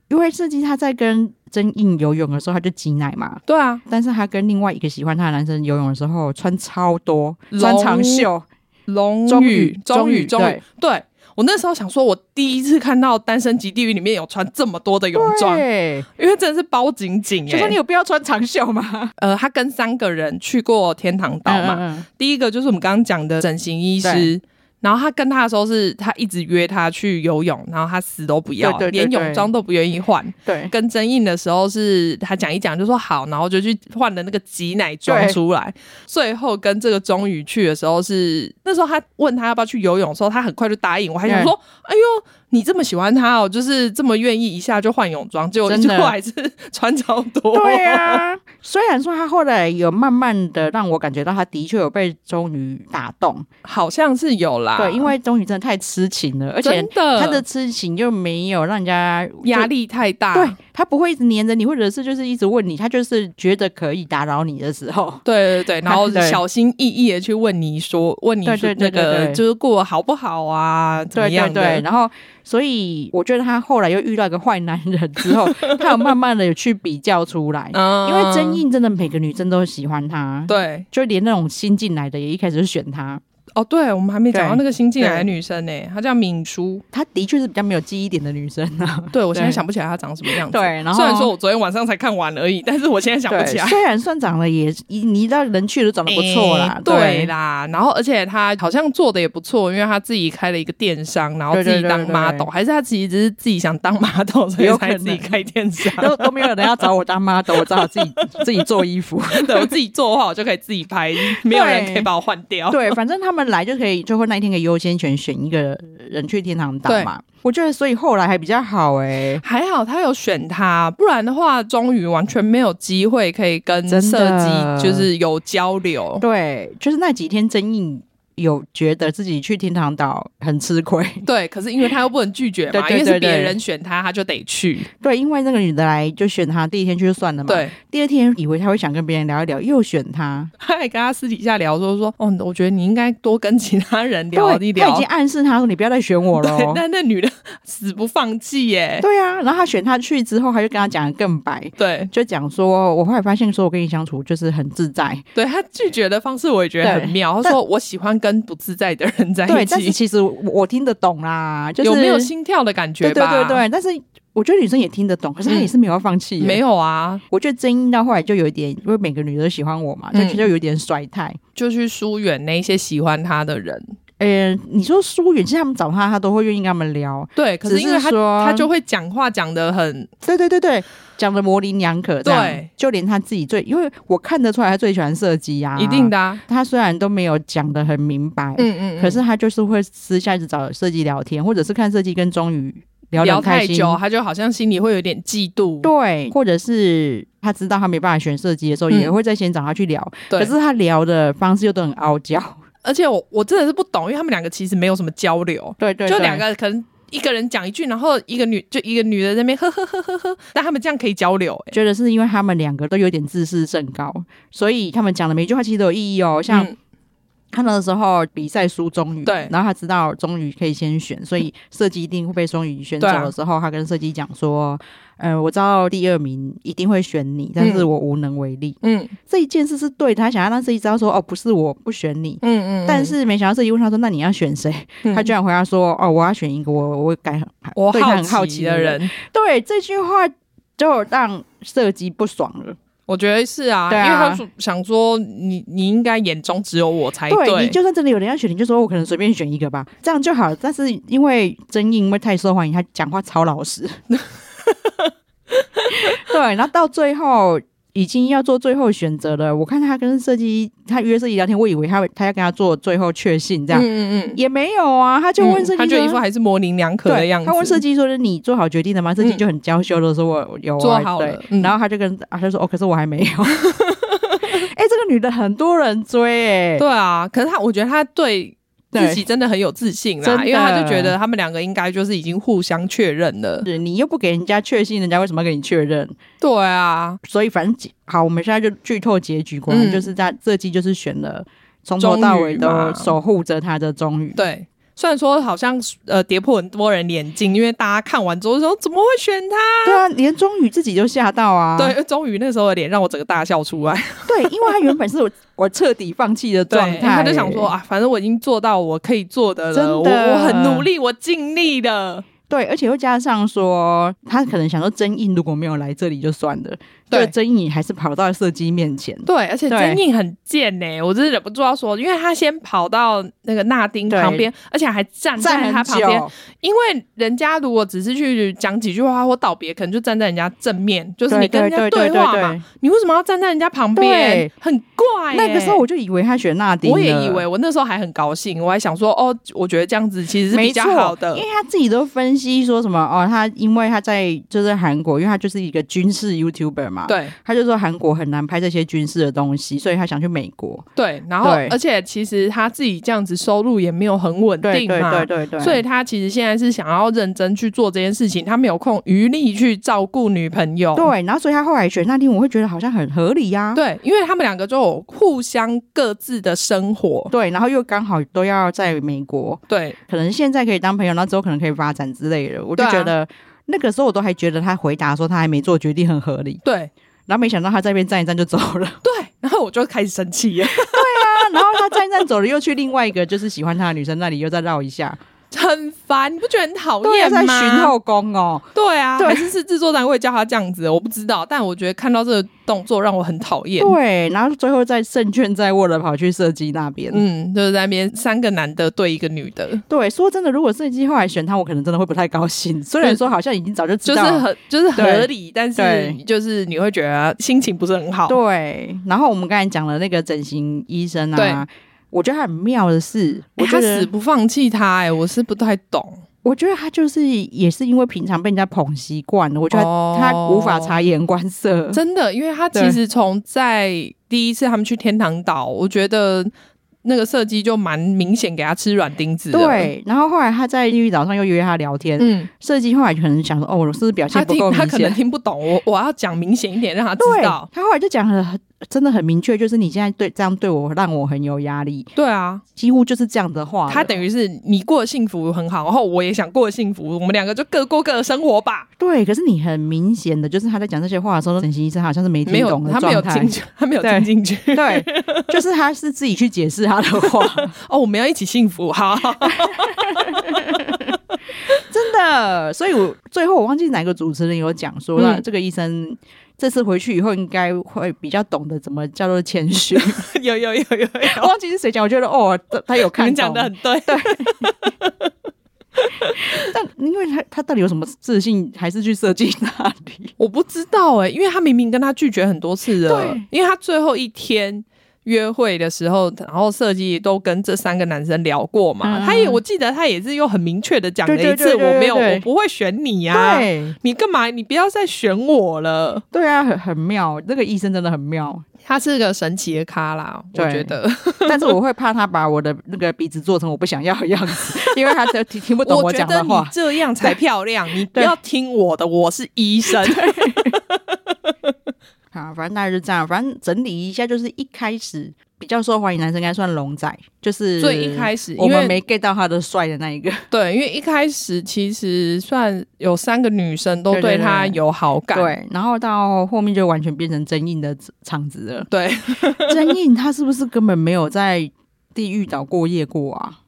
Speaker 2: 因为射击他在跟真印游泳的时候，他就挤奶嘛。
Speaker 1: 对啊，
Speaker 2: 但是他跟另外一个喜欢他的男生游泳的时候，穿超多，穿长袖。
Speaker 1: 龙宇，钟宇，钟宇，对，我那时候想说，我第一次看到《单身级地狱》里面有穿这么多的泳装，因为真的是包紧紧。
Speaker 2: 就说你有必要穿长袖吗？
Speaker 1: 呃，他跟三个人去过天堂岛嘛，嗯嗯嗯，第一个就是我们刚刚讲的整形医师。然后他跟他的时候是，他一直约他去游泳，然后他死都不要，对对对对，连泳装都不愿意换。对，跟曾印的时候是他讲一讲就说好，然后就去换了那个挤奶装出来。最后跟这个钟宇去的时候是，那时候他问他要不要去游泳的时候，他很快就答应。我还想说，哎呦。你这么喜欢他哦，就是这么愿意一下就换泳装，结果就还是穿超多。
Speaker 2: 对啊，虽然说他后来有慢慢的让我感觉到他的确有被钟宇打动，
Speaker 1: 好像是有啦。
Speaker 2: 对，因为钟宇真的太痴情了，而且他的痴情又没有让人家
Speaker 1: 压力太大。
Speaker 2: 对，他不会一直黏着你，或者是就是一直问你，他就是觉得可以打扰你的时候，
Speaker 1: 对对 对，然后小心翼翼的去问你说，问你说那个就是过好不好啊，怎么样的？
Speaker 2: 对对对，然后。所以我觉得他后来又遇到一个坏男人之后，他有慢慢的有去比较出来，嗯、因为真印真的每个女生都喜欢他，
Speaker 1: 对，
Speaker 2: 就连那种新进来的也一开始就选他。
Speaker 1: 哦，对，我们还没讲到那个新进来的女生呢，她叫敏淑，
Speaker 2: 她的确是比较没有记忆点的女生啊。
Speaker 1: 对，我现在想不起来她长什么样子。
Speaker 2: 对，然后
Speaker 1: 虽然说我昨天晚上才看完而已，但是我现在想不起来。
Speaker 2: 虽然算长得也，你知道人去都长得不错啦，
Speaker 1: 对啦。然后而且她好像做的也不错，因为她自己开了一个电商，然后自己当 model，还是她其实只是自己想当 model，所以才自己开电商。
Speaker 2: 都都没有人要找我当 model，我只好自己 自己做衣服。
Speaker 1: 对，我自己做的话，我就可以自己拍，没有人可以把我换掉。
Speaker 2: 对，反正他们来就可以就会。那一天可以优先权选一个人去天堂岛嘛？我觉得所以后来还比较好哎、欸，
Speaker 1: 还好他有选他，不然的话，终于完全没有机会可以跟设计就是有交流。
Speaker 2: 对，就是那几天争议。有觉得自己去天堂岛很吃亏，
Speaker 1: 对，可是因为他又不能拒绝嘛，对对对对，因为是别人选他，他就得去。
Speaker 2: 对，因为那个女的来就选他，第一天去就算了嘛。
Speaker 1: 对，
Speaker 2: 第二天以为他会想跟别人聊一聊，又选他，
Speaker 1: 他 还跟他私底下聊说说，哦，我觉得你应该多跟其他人聊一聊。
Speaker 2: 他已经暗示他说你不要再选我了。
Speaker 1: 但那女的死不放弃耶。
Speaker 2: 对啊，然后他选他去之后，他就跟他讲的更白，
Speaker 1: 对，
Speaker 2: 就讲说，我后来发现说我跟你相处就是很自在。
Speaker 1: 对，他拒绝的方式我也觉得很妙，他说我喜欢跟不自在的。人在一起，
Speaker 2: 对，但是其实我听得懂啦，就是
Speaker 1: 有没有心跳的感觉吧？
Speaker 2: 对对对对，但是我觉得女生也听得懂，可是她也是没有放弃、嗯。没
Speaker 1: 有啊，
Speaker 2: 我觉得真音到后来就有一点，因为每个女的都喜欢我嘛，就就有点甩态，
Speaker 1: 就去疏远那些喜欢她的人。
Speaker 2: 呃，你说疏远，其实他们找他，他都会愿意跟他们聊。
Speaker 1: 对，可是因为他他就会讲话讲得很，
Speaker 2: 对对对对，讲的模棱两可。对，就连他自己最，因为我看得出来他最喜欢设计啊，
Speaker 1: 一定的、啊。
Speaker 2: 他虽然都没有讲的很明白，嗯嗯，可是他就是会私下一直找设计聊天，或者是看设计跟钟宇聊聊太久，
Speaker 1: 他就好像心里会有点嫉妒。
Speaker 2: 对，或者是他知道他没办法选设计的时候，嗯、也会再先找他去聊。对，可是他聊的方式又都很傲娇。
Speaker 1: 而且我我真的是不懂，因为他们两个其实没有什么交流，
Speaker 2: 对对，
Speaker 1: 就两个可能一个人讲一句，然后一个女就一个女的在那边呵呵呵呵呵，但他们这样可以交流，欸，
Speaker 2: 觉得是因为他们两个都有点自视甚高，所以他们讲的每一句话其实都有意义哦。像看到的时候比赛输钟宇，对，然后他知道钟宇可以先选，所以设计一定会被钟宇选走的时候，他跟设计讲说。呃，我知道第二名一定会选你，但是我无能为力。嗯，这一件事是对的，他想要让设计知道说，哦，不是我不选你。嗯嗯，但是没想到设计问他说，那你要选谁？嗯、他居然回答说，哦，我要选一个我我感我对他很好奇的人。对，这句话就让设计不爽了。
Speaker 1: 我觉得是啊，对啊，因为他想说你你应该眼中只有我才对，
Speaker 2: 对，你就算真的有人要选，你就说我可能随便选一个吧，这样就好。但是因为曾毅因为太受欢迎，他讲话超老实。对，然后到最后已经要做最后选择了。我看他跟设计，他约设计聊天，我以为他他要跟他做最后确信，这样，嗯嗯嗯，也没有啊。他就问设计、嗯，他就一副还是模棱两可的样子。他问设计说：“你做好决定了吗？”设计就很娇羞的说：“我有、啊、
Speaker 1: 做好了。对”
Speaker 2: 然后他就跟啊，他说：“哦，可是我还没有。”哎，这个女的很多人追哎、欸，
Speaker 1: 对啊，可是他，我觉得他对。自己真的很有自信啦，因为他就觉得他们两个应该就是已经互相确认了。
Speaker 2: 是你又不给人家确信，人家为什么要给你确认？
Speaker 1: 对啊，
Speaker 2: 所以反正好，我们现在就剧透结局，果然就是在这季就是选了从头到尾都守护着他的终于。
Speaker 1: 对。虽然说好像呃跌破很多人眼镜，因为大家看完之后说怎么会选他？
Speaker 2: 对啊，连钟宇自己就吓到啊！
Speaker 1: 对，钟宇那时候的脸让我整个大笑出来。
Speaker 2: 对，因为他原本是我我彻底放弃的状态，
Speaker 1: 他就想说啊，反正我已经做到我可以做的了，真的我我很努力，我尽力的。
Speaker 2: 对，而且又加上说，他可能想说真印如果没有来这里就算了。对，真印还是跑到设计面前。
Speaker 1: 对，而且真印很贱呢、欸，我真是忍不住要说，因为他先跑到那个纳丁旁边，而且还站在他旁边。因为人家如果只是去讲几句话或道别，可能就站在人家正面，就是你跟人家对话嘛。你为什么要站在人家旁边？很怪、欸。
Speaker 2: 那个时候我就以为他选纳丁，
Speaker 1: 我也以为，我那时候还很高兴，我还想说，哦，我觉得这样子其实是比较好的，
Speaker 2: 因为他自己都分析说什么，哦，他因为他在就是韩国，因为他就是一个军事 YouTuber 嘛。嘛。
Speaker 1: 对，
Speaker 2: 他就说韩国很难拍这些军事的东西，所以他想去美国。
Speaker 1: 对，然后而且其实他自己这样子收入也没有很稳定嘛，
Speaker 2: 对对对对，
Speaker 1: 所以他其实现在是想要认真去做这件事情，他没有空余力去照顾女朋友。
Speaker 2: 对，然后所以他后来选那天，我会觉得好像很合理呀、啊。
Speaker 1: 对，因为他们两个就有互相各自的生活，
Speaker 2: 对，然后又刚好都要在美国，
Speaker 1: 对，
Speaker 2: 可能现在可以当朋友，那之后可能可以发展之类的，我就觉得。那个时候我都还觉得他回答说他还没做决定很合理，
Speaker 1: 对，
Speaker 2: 然后没想到他在那边站一站就走了，
Speaker 1: 对，然后我就开始生气了，对
Speaker 2: 啊，然后他站一站走了，又去另外一个就是喜欢他的女生那里又再绕一下。
Speaker 1: 很烦，你不觉得很讨厌吗？
Speaker 2: 在巡后宫哦，
Speaker 1: 对啊，对，还是是制作单位叫他这样子，我不知道。但我觉得看到这个动作让我很讨厌。
Speaker 2: 对，然后最后再胜券在握的跑去射击那边，
Speaker 1: 嗯，就是在那边三个男的对一个女的。
Speaker 2: 对，说真的，如果射击后来选他，我可能真的会不太高兴。虽然说好像已经早就知道，
Speaker 1: 就是很就是合理，但是就是你会觉得心情不是很好。
Speaker 2: 对，然后我们刚才讲了那个整形医生啊。对我觉得他很妙的是，我觉得、
Speaker 1: 欸、他死不放弃他、欸，哎，我是不太懂。
Speaker 2: 我觉得他就是也是因为平常被人家捧习惯了，我觉得他无法察言观色、哦。
Speaker 1: 真的，因为他其实从在第一次他们去天堂岛，我觉得那个设计就蛮明显给他吃软钉子。
Speaker 2: 对，然后后来他在地狱岛上又约他聊天，嗯，设计后来可能想说，哦，我是不是表现不够明显？
Speaker 1: 他可能听不懂我，我要讲明显一点，让他知道。
Speaker 2: 他后来就讲了。真的很明确，就是你现在对这样对我，让我很有压力。
Speaker 1: 对啊，
Speaker 2: 几乎就是这样的话。
Speaker 1: 他等于是你过得幸福很好，然后我也想过得幸福，我们两个就各过各的生活吧。
Speaker 2: 对，可是你很明显的就是他在讲这些话的时候，整形医生好像是没听懂的状态，
Speaker 1: 他没有听进，他没有听进去。
Speaker 2: 对，就是他是自己去解释他的话。
Speaker 1: 哦，我们要一起幸福，好。
Speaker 2: 真的，所以我最后我忘记哪个主持人有讲说，那这个医生。这次回去以后，应该会比较懂得怎么叫做谦虚。
Speaker 1: 有有有有有，
Speaker 2: 我 忘记是谁讲，我觉得哦，他有看 你，
Speaker 1: 讲的很对。对
Speaker 2: 但因为他他到底有什么自信，还是去设计那里？
Speaker 1: 我不知道哎、欸，因为他明明跟他拒绝很多次了。对，因为他最后一天。约会的时候，然后设计都跟这三个男生聊过嘛。嗯、他也我记得他也是又很明确的讲了一次，我没有，我不会选你呀、啊。你干嘛？你不要再选我了。
Speaker 2: 对啊，很很妙，那个医生真的很妙，
Speaker 1: 他是个神奇的咖啦，我觉得。
Speaker 2: 但是我会怕他把我的那个鼻子做成我不想要的样子，因为他听听不懂我讲的话。
Speaker 1: 这样才漂亮，你不要听我的，我是医生。
Speaker 2: 好，反正大概就这样。反正整理一下，就是一开始比较受欢迎男生应该算龙仔，就是
Speaker 1: 最一开始
Speaker 2: 我们没 get 到他的帅的那一个。
Speaker 1: 对，因为一开始其实算有三个女生都对他有好感，
Speaker 2: 对，然后到后面就完全变成真印的场子了。
Speaker 1: 对，
Speaker 2: 真印他是不是根本没有在地狱岛过夜过啊？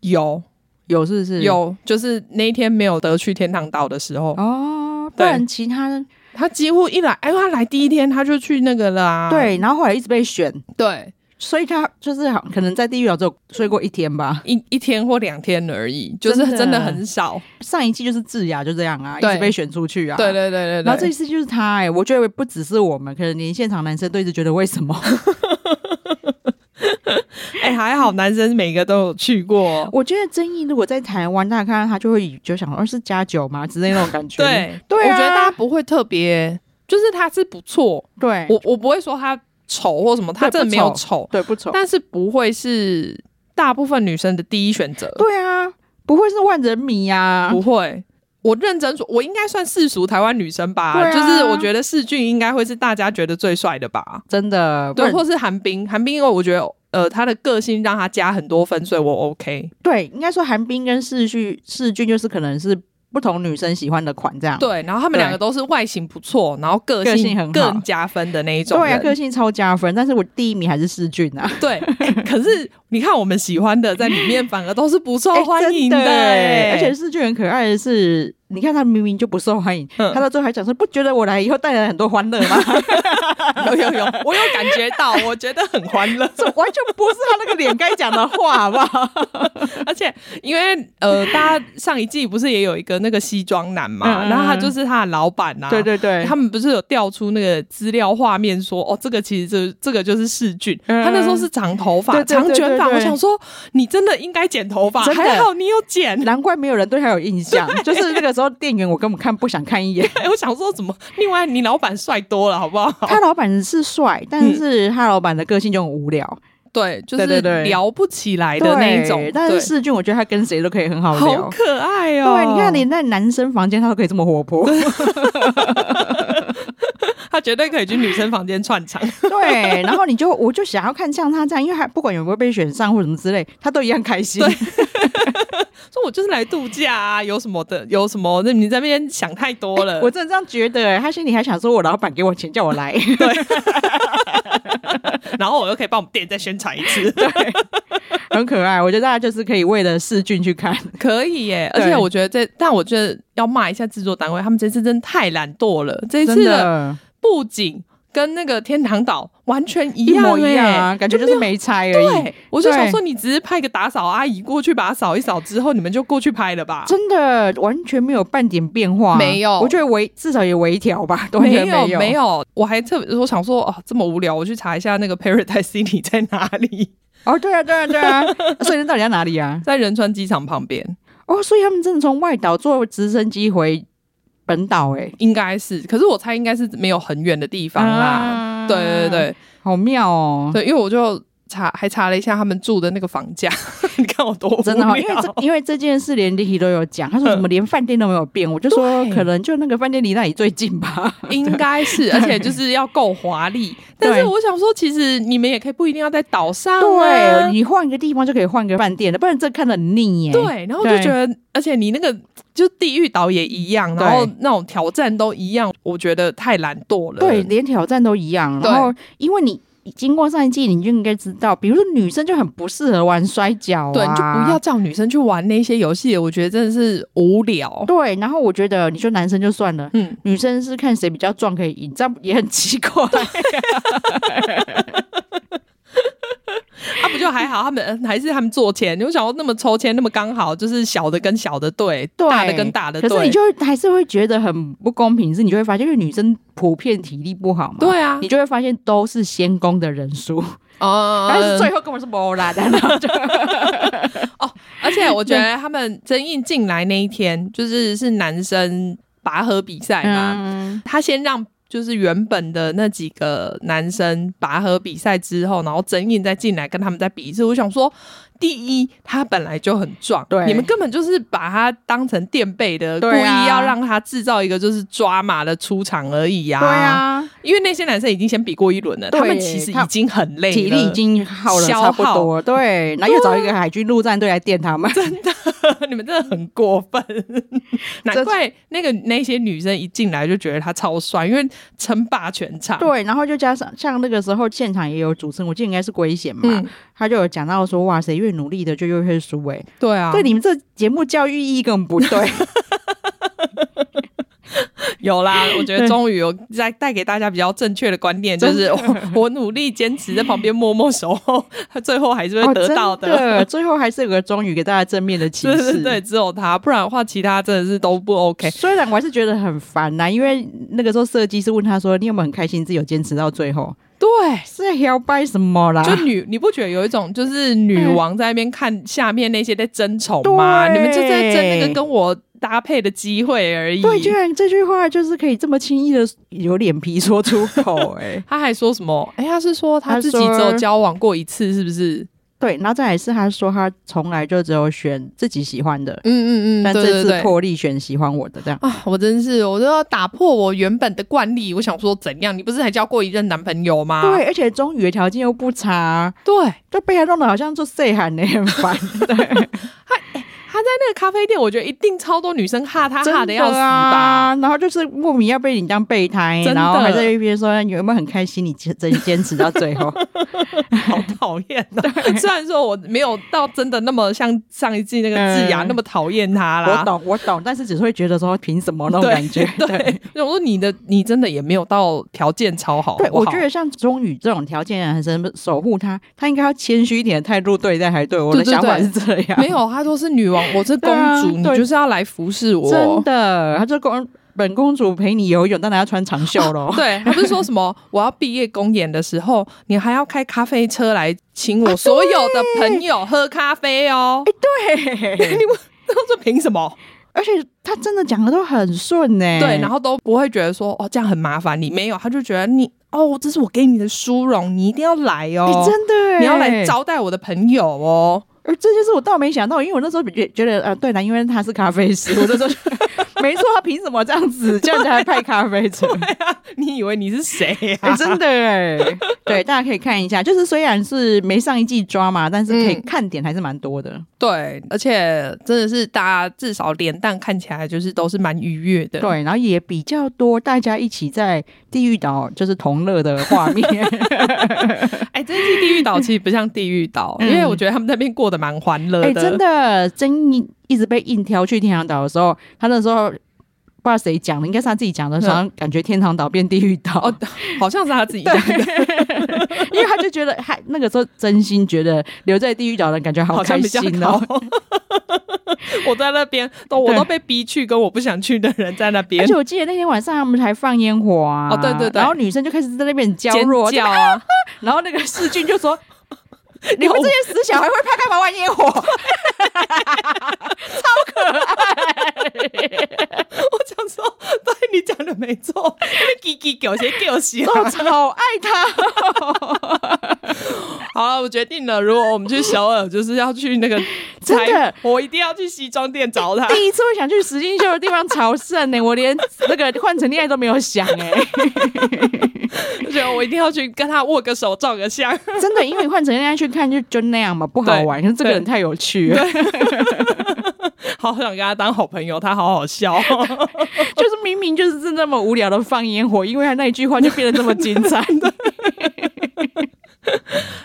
Speaker 1: 有，
Speaker 2: 有是不是？
Speaker 1: 有，就是那一天没有得去天堂岛的时候
Speaker 2: 哦，不然其他。
Speaker 1: 他几乎一来，哎，他来第一天他就去那个了啊。
Speaker 2: 对，然后后来一直被选，
Speaker 1: 对，
Speaker 2: 所以他就是好，可能在地狱岛只有睡过一天吧，
Speaker 1: 一一天或两天而已，就是真的很少。
Speaker 2: 上一季就是智雅就这样啊，一直被选出去啊。
Speaker 1: 对对对对，
Speaker 2: 然后这一次就是他，哎，我觉得不只是我们，可能连现场男生都一直觉得为什么。
Speaker 1: 哎、欸，还好男生每个都有去过。
Speaker 2: 我觉得争议如果在台湾，大家看到他就会就想，说是加酒吗？之类那种感觉。
Speaker 1: 对，
Speaker 2: 对、啊，
Speaker 1: 我觉得大家不会特别，就是他是不错。对，我我不会说他丑或什么，他真的没有丑，
Speaker 2: 对，不丑，
Speaker 1: 但是不会是大部分女生的第一选择。
Speaker 2: 对啊，不会是万人迷呀、啊，
Speaker 1: 不会。我认真说，我应该算世俗台湾女生吧，啊、就是我觉得世俊应该会是大家觉得最帅的吧，
Speaker 2: 真的。
Speaker 1: 对，或是韩冰，韩冰，因为我觉得。呃，他的个性让他加很多分，所以我 OK。
Speaker 2: 对，应该说韩冰跟世旭、世俊就是可能是不同女生喜欢的款这样。
Speaker 1: 对，然后他们两个都是外形不错，然后个性，个性很更加分的那一种。
Speaker 2: 对啊，个性超加分。但是我第一名还是世俊啊。
Speaker 1: 对，欸、可是你看我们喜欢的在里面反而都是不受 欢迎的、欸欸
Speaker 2: 的，而且世俊很可爱的是。你看他明明就不受欢迎，嗯、他到最后还讲说：“不觉得我来以后带来很多欢乐吗？”
Speaker 1: 有有有，我有感觉到，我觉得很欢乐，
Speaker 2: 这 完全不是他那个脸该讲的话，好不好？
Speaker 1: 而且因为呃，大家上一季不是也有一个那个西装男嘛，嗯、然后他就是他的老板呐、啊，对对对，他们不是有调出那个资料画面说，哦，这个其实这这个就是世俊，嗯、他那时候是长头发，对对对对对。长卷发，我想说你真的应该剪头发，还好你有剪，
Speaker 2: 难怪没有人对他有印象，就是那个时候店员我根本看不想看一眼，
Speaker 1: 我想说怎么，另外你老板帅多了，好不好？
Speaker 2: 他老板是帅，但是他老板的个性就很无聊。嗯
Speaker 1: 对，就是聊不起来的那一种。
Speaker 2: 但是世俊，我觉得他跟谁都可以很好聊，
Speaker 1: 好可爱哦。
Speaker 2: 对，你看连在男生房间他都可以这么活泼，
Speaker 1: 他绝对可以去女生房间串场。
Speaker 2: 对，然后你就我就想要看像他这样，因为他不管有没有被选上或者什么之类，他都一样开心。
Speaker 1: 说我就是来度假啊，有什么的，有什么？那你在那边想太多了。
Speaker 2: 我真的这样觉得，他心里还想说，我老板给我钱叫我来。对。
Speaker 1: 然后我又可以帮我们店再宣传一次，对，
Speaker 2: 很可爱。我觉得大家就是可以为了世俊去看，
Speaker 1: 可以耶。而且我觉得这，但我觉得要骂一下制作单位，他们这次真的太懒惰了。这一次的布景。跟那个天堂岛完全一样，一模一样啊，
Speaker 2: 感觉就是没拆而已。
Speaker 1: 对，我就想说，你只是派个打扫阿姨过去把它扫一扫之后，你们就过去拍了吧？
Speaker 2: 真的完全没有半点变化，
Speaker 1: 没有。
Speaker 2: 我觉得微至少也微调吧，没有
Speaker 1: 没有，没有。我还特别我想说，哦，这么无聊，我去查一下那个 Paradise City 在哪里。
Speaker 2: 哦，对啊，对啊，对啊。所以那到底在哪里啊？
Speaker 1: 在仁川机场旁边。
Speaker 2: 哦，所以他们真的从外岛坐直升机回。本岛哎、欸，
Speaker 1: 应该是，可是我猜应该是没有很远的地方啦。啊、对对对，
Speaker 2: 好妙哦。
Speaker 1: 对，因为我就。查还查了一下他们住的那个房价，你看我多
Speaker 2: 真的，因为这因为这件事连 Licky 都有讲，他说怎么连饭店都没有变，我就说可能就那个饭店离那里最近吧，
Speaker 1: 应该是，而且就是要够华丽。但是我想说，其实你们也可以不一定要在岛上，
Speaker 2: 对，你换一个地方就可以换个饭店了，不然这看得很腻耶。
Speaker 1: 对，然后就觉得，而且你那个就地狱岛也一样，然后那种挑战都一样，我觉得太懒惰了。
Speaker 2: 对，连挑战都一样，然后因为你。经过上一季，你就应该知道，比如说女生就很不适合玩摔跤啊，
Speaker 1: 对，你就不要叫女生去玩那些游戏，我觉得真的是无聊。
Speaker 2: 对，然后我觉得你说男生就算了，嗯，女生是看谁比较壮可以赢，这样也很奇怪。他、啊、不就还好？他们还是他们做签，你会想要那么抽签那么刚好，就是小的跟小的对，对大的跟大的对。可是你就还是会觉得很不公平，是你就会发现，因为女生普遍体力不好嘛，对啊，你就会发现都是先攻的人数哦，但是最后根本是没啦的。
Speaker 1: 哦，而且我觉得他们真印进来那一天，就是是男生拔河比赛嘛，嗯、他先让。就是原本的那几个男生拔河比赛之后，然后整影再进来跟他们再比一次。我想说，第一他本来就很壮，对，你们根本就是把他当成垫背的，故意要让他制造一个就是抓马的出场而已呀。对啊，因为那些男生已经先比过一轮了，他们其实已经很累了，
Speaker 2: 体力已经耗了差不多。对，然后又找一个海军陆战队来垫他们，
Speaker 1: 真的。你们真的很过分，难怪那个那些女生一进来就觉得他超帅，因为称霸全场。
Speaker 2: 对，然后就加上像那个时候现场也有主持人，我记得应该是圭贤嘛，嗯、他就有讲到说，哇塞，越努力的就越会输。哎，对啊，对，你们这节目教育意义根本不对。
Speaker 1: 有啦，我觉得终于有在带给大家比较正确的观念，就是我，我努力坚持在旁边默默守候，最后还是会得到的。
Speaker 2: 哦、最后还是有个终于给大家正面的启示。
Speaker 1: 对，对，对，只有他，不然的话，其他真的是都不 OK。
Speaker 2: 虽然我还是觉得很烦呐，因为那个时候设计师问他说：“你有没有很开心自己有坚持到最后？”
Speaker 1: 对，
Speaker 2: 是要掰什么啦？
Speaker 1: 就女，你不觉得有一种就是女王在那边看下面那些在争宠吗？你们就在争那个跟我。搭配的机会而已。
Speaker 2: 对，居然这句话就是可以这么轻易的有脸皮说出口，欸，哎，
Speaker 1: 他还说什么？哎，他是说他自己只有交往过一次，是不是？
Speaker 2: 对，然后再来是他说他从来就只有选自己喜欢的，嗯嗯嗯，但这次破例选喜欢我的这样
Speaker 1: 啊，我真是，我都要打破我原本的惯例。我想说怎样？你不是还交过一任男朋友吗？
Speaker 2: 对，而且中语的条件又不差，对，就被他弄得好像做岁寒的很烦，对。
Speaker 1: 他在那个咖啡店，我觉得一定超多女生哈他哈的要死吧，
Speaker 2: 然后就是莫名要被你当备胎，然后还在一边说你有没有很开心，你坚坚持到最后，
Speaker 1: 好讨厌 的。虽然说我没有到真的那么像上一季那个智雅那么讨厌他啦，
Speaker 2: 我懂我懂，但是只是会觉得说凭什么那种感觉？
Speaker 1: 对，我说你的你真的也没有到条件超好。
Speaker 2: 对，我觉得像钟宇这种条件很深，守护他，他应该要谦虚一点的态度对待，才对我的想法是这样。
Speaker 1: 没有，他说是女王，我是公主，你就是要来服侍我。
Speaker 2: 真的，他就公。本公主陪你游泳，当然要穿长袖喽。
Speaker 1: 对，他不是说什么我要毕业公演的时候，你还要开咖啡车来请我所有的朋友喝咖啡哦。
Speaker 2: 哎，对，
Speaker 1: 你们这凭什么？
Speaker 2: 而且他真的讲的都很顺呢。
Speaker 1: 对，然后都不会觉得说哦这样很麻烦，你没有，他就觉得你哦这是我给你的殊荣，你一定要来哦。
Speaker 2: 真的，
Speaker 1: 你要来招待我的朋友哦。
Speaker 2: 而这就是我倒没想到，因为我那时候觉觉得呃对了，因为他是咖啡师，我那时候。没错，他凭什么这样子？这样子还派咖啡 车？
Speaker 1: 对啊，你以为你是谁呀、啊？
Speaker 2: 欸？真的哎，对，大家可以看一下，就是虽然是没上一季抓嘛，但是可以看点还是蛮多的。嗯。
Speaker 1: 对，而且真的是大家至少脸蛋看起来就是都是蛮愉悦的。
Speaker 2: 对，然后也比较多大家一起在地狱岛就是同乐的画面。
Speaker 1: 哎、欸，这次地狱岛其实不像地狱岛，嗯，因为我觉得他们那边过得蛮欢乐的。哎、欸，
Speaker 2: 真的，争议一直被硬挑去天堂岛的时候，他那时候。不知道谁讲的，应该是他自己讲的。好像感觉天堂岛变地狱岛，
Speaker 1: 哦，好像是他自己讲的，
Speaker 2: 因为他就觉得，他那个时候真心觉得留在地狱岛的感觉好开心哦。
Speaker 1: 我在那边，都我都被逼去，跟我不想去的人在那边。
Speaker 2: 而且我记得那天晚上他们还放烟火啊，
Speaker 1: 哦对对对，
Speaker 2: 然后女生就开始在那边娇弱
Speaker 1: 叫啊，
Speaker 2: 然后那个世俊就说。你们这些死小孩会拍干嘛玩烟火？超可爱！
Speaker 1: 我想说，对你讲的没错，叽叽狗些狗些，
Speaker 2: 我超爱他。
Speaker 1: 好了，我决定了，如果我们去首尔，就是要去那个
Speaker 2: 真的，
Speaker 1: 我一定要去西装店找他。
Speaker 2: 第一次会想去石进秀的地方朝圣呢，我连那个换成恋爱都没有想哎。
Speaker 1: 我觉得我一定要去跟他握个手，照个相。
Speaker 2: 真的，因为换成恋爱去看就就那样嘛，不好玩。可是这个人太有趣了，
Speaker 1: 好想跟他当好朋友。他好好笑，
Speaker 2: 就是明明就是那么无聊的放烟火，因为他那一句话就变得这么精彩。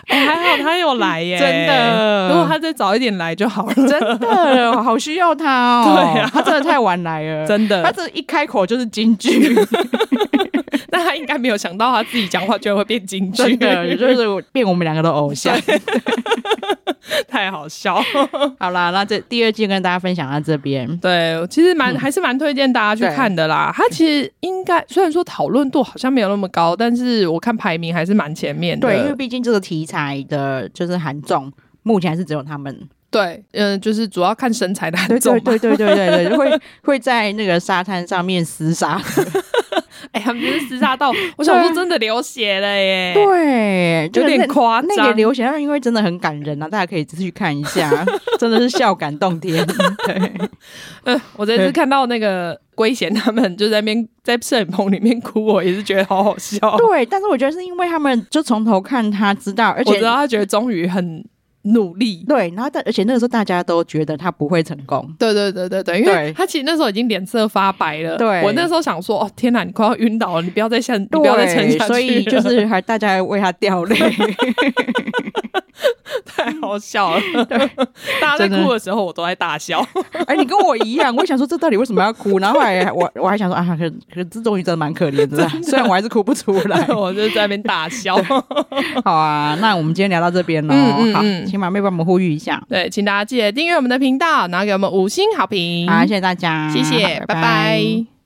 Speaker 1: 哎、欸，还好他有来耶，
Speaker 2: 真的。
Speaker 1: 如果他再早一点来就好了，
Speaker 2: 真的，好需要他哦。对啊，他真的太晚来了，
Speaker 1: 真的。
Speaker 2: 他这一开口就是京剧。
Speaker 1: 但他应该没有想到他自己讲话居然会变京剧，
Speaker 2: 也就是变我们两个的偶像，
Speaker 1: 太好笑。
Speaker 2: 好啦，那这第二季跟大家分享到这边。
Speaker 1: 对，其实蛮、嗯、还是蛮推荐大家去看的啦。他其实应该虽然说讨论度好像没有那么高，但是我看排名还是蛮前面的。
Speaker 2: 对，因为毕竟这个题材的就是韩综，目前还是只有他们。
Speaker 1: 对，嗯、呃，就是主要看身材的。
Speaker 2: 对对对对对对，会会在那个沙滩上面厮杀。
Speaker 1: 哎、欸，他们就是厮杀到，我想说真的流血了耶。
Speaker 2: 对，
Speaker 1: 有点夸张。
Speaker 2: 那个流血，但是因为真的很感人啊，大家可以仔细看一下，真的是笑感动天。对，
Speaker 1: 嗯、呃，我这次看到那个圭贤他们就在那边在摄影棚里面哭，我也是觉得好好笑。
Speaker 2: 对，但是我觉得是因为他们就从头看他知道，而且
Speaker 1: 我知道他觉得终于很。努力。
Speaker 2: 对，然后但而且那个时候大家都觉得他不会成功，
Speaker 1: 对对对对对，因为他其实那时候已经脸色发白了。对，我那时候想说，哦天哪，你快要晕倒了，你不要再撑，你不要再撑下去。
Speaker 2: 所以就是还大家还为他掉泪，
Speaker 1: 太好笑了。对，大家在哭的时候，我都在大笑。
Speaker 2: 哎，你跟我一样，我想说这到底为什么要哭？然后后来我我还想说啊，可可这终于真的蛮可怜的，虽然我还是哭不出来，
Speaker 1: 我就在那边大笑。
Speaker 2: 好啊，那我们今天聊到这边了。嗯嗯，好。马妹帮我们呼吁一下，
Speaker 1: 对，请大家记得订阅我们的频道，然后给我们五星好评。
Speaker 2: 好，谢谢大家，
Speaker 1: 谢谢，拜拜。拜拜。